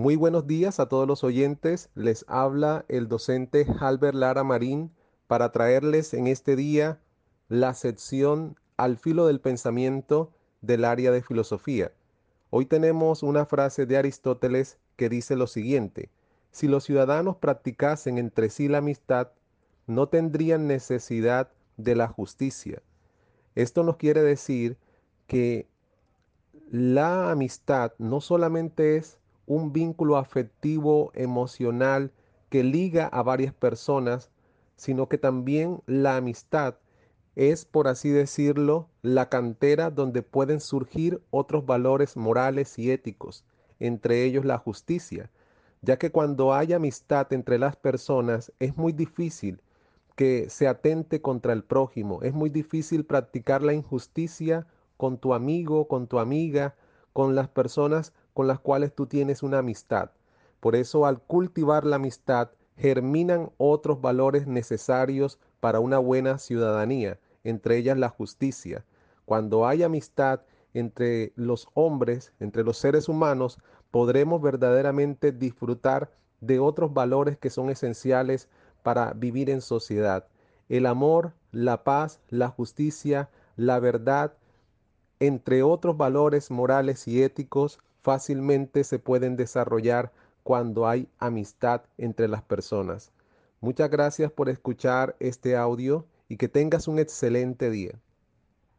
Muy buenos días a todos los oyentes. Les habla el docente Albert Lara Marín para traerles en este día la sección Al filo del pensamiento del área de filosofía. Hoy tenemos una frase de Aristóteles que dice lo siguiente. Si los ciudadanos practicasen entre sí la amistad, no tendrían necesidad de la justicia. Esto nos quiere decir que la amistad no solamente es un vínculo afectivo, emocional, que liga a varias personas, sino que también la amistad es, por así decirlo, la cantera donde pueden surgir otros valores morales y éticos, entre ellos la justicia, ya que cuando hay amistad entre las personas es muy difícil que se atente contra el prójimo, es muy difícil practicar la injusticia con tu amigo, con tu amiga, con las personas con las cuales tú tienes una amistad. Por eso al cultivar la amistad germinan otros valores necesarios para una buena ciudadanía, entre ellas la justicia. Cuando hay amistad entre los hombres, entre los seres humanos, podremos verdaderamente disfrutar de otros valores que son esenciales para vivir en sociedad. El amor, la paz, la justicia, la verdad, entre otros valores morales y éticos, fácilmente se pueden desarrollar cuando hay amistad entre las personas. Muchas gracias por escuchar este audio y que tengas un excelente día.